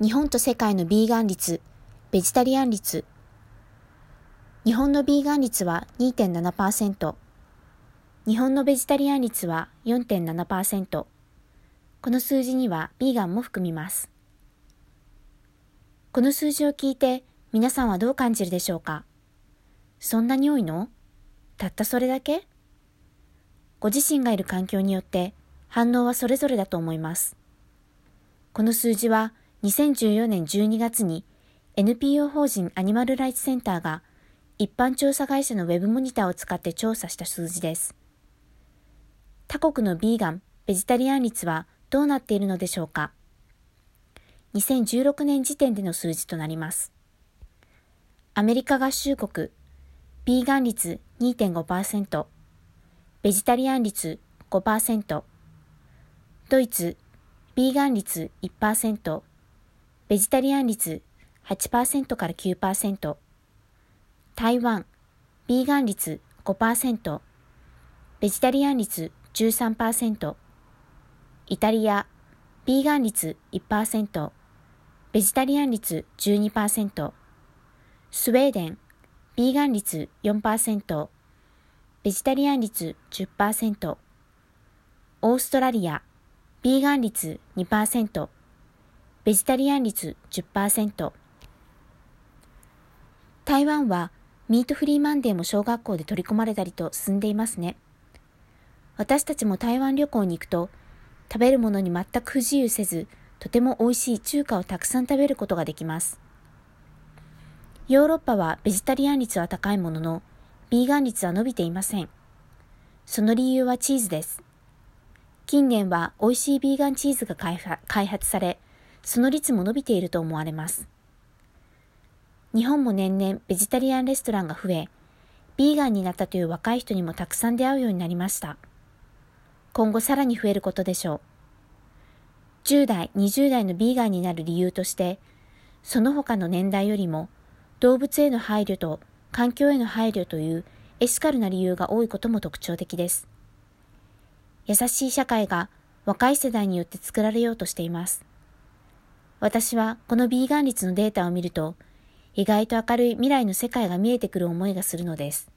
日本と世界のビーガン率、ベジタリアン率。日本のビーガン率は2.7%。日本のベジタリアン率は4.7%。この数字にはビーガンも含みます。この数字を聞いて皆さんはどう感じるでしょうか？そんなに多いの？たったそれだけ？ご自身がいる環境によって反応はそれぞれだと思います。この数字は2014年12月に NPO 法人アニマルライツセンターが一般調査会社のウェブモニターを使って調査した数字です。他国のビーガン、ベジタリアン率はどうなっているのでしょうか ?2016 年時点での数字となります。アメリカ合衆国、ビーガン率2.5%、ベジタリアン率5%、ドイツ、ビーガン率1%、ベジタリアン率8%から9%、台湾、ビーガン率5%、ベジタリアン率13%、イタリア、ビーガン率1%、ベジタリアン率12%、スウェーデン、ビーガン率4%、ベジタリアン率10%、オーストラリア、ビーガン率2%、ベジタリアン率10%。台湾はミートフリーマンデーも小学校で取り込まれたりと進んでいますね。私たちも台湾旅行に行くと、食べるものに全く不自由せず、とても美味しい中華をたくさん食べることができます。ヨーロッパはベジタリアン率は高いものの、ビーガン率は伸びていません。その理由はチーズです。近年は美味しいビーガンチーズが開発され、その率も伸びていると思われます。日本も年々ベジタリアンレストランが増え、ビーガンになったという若い人にもたくさん出会うようになりました。今後さらに増えることでしょう。10代、20代のビーガンになる理由として、その他の年代よりも動物への配慮と環境への配慮というエシカルな理由が多いことも特徴的です。優しい社会が若い世代によって作られようとしています。私はこのビーガン率のデータを見ると、意外と明るい未来の世界が見えてくる思いがするのです。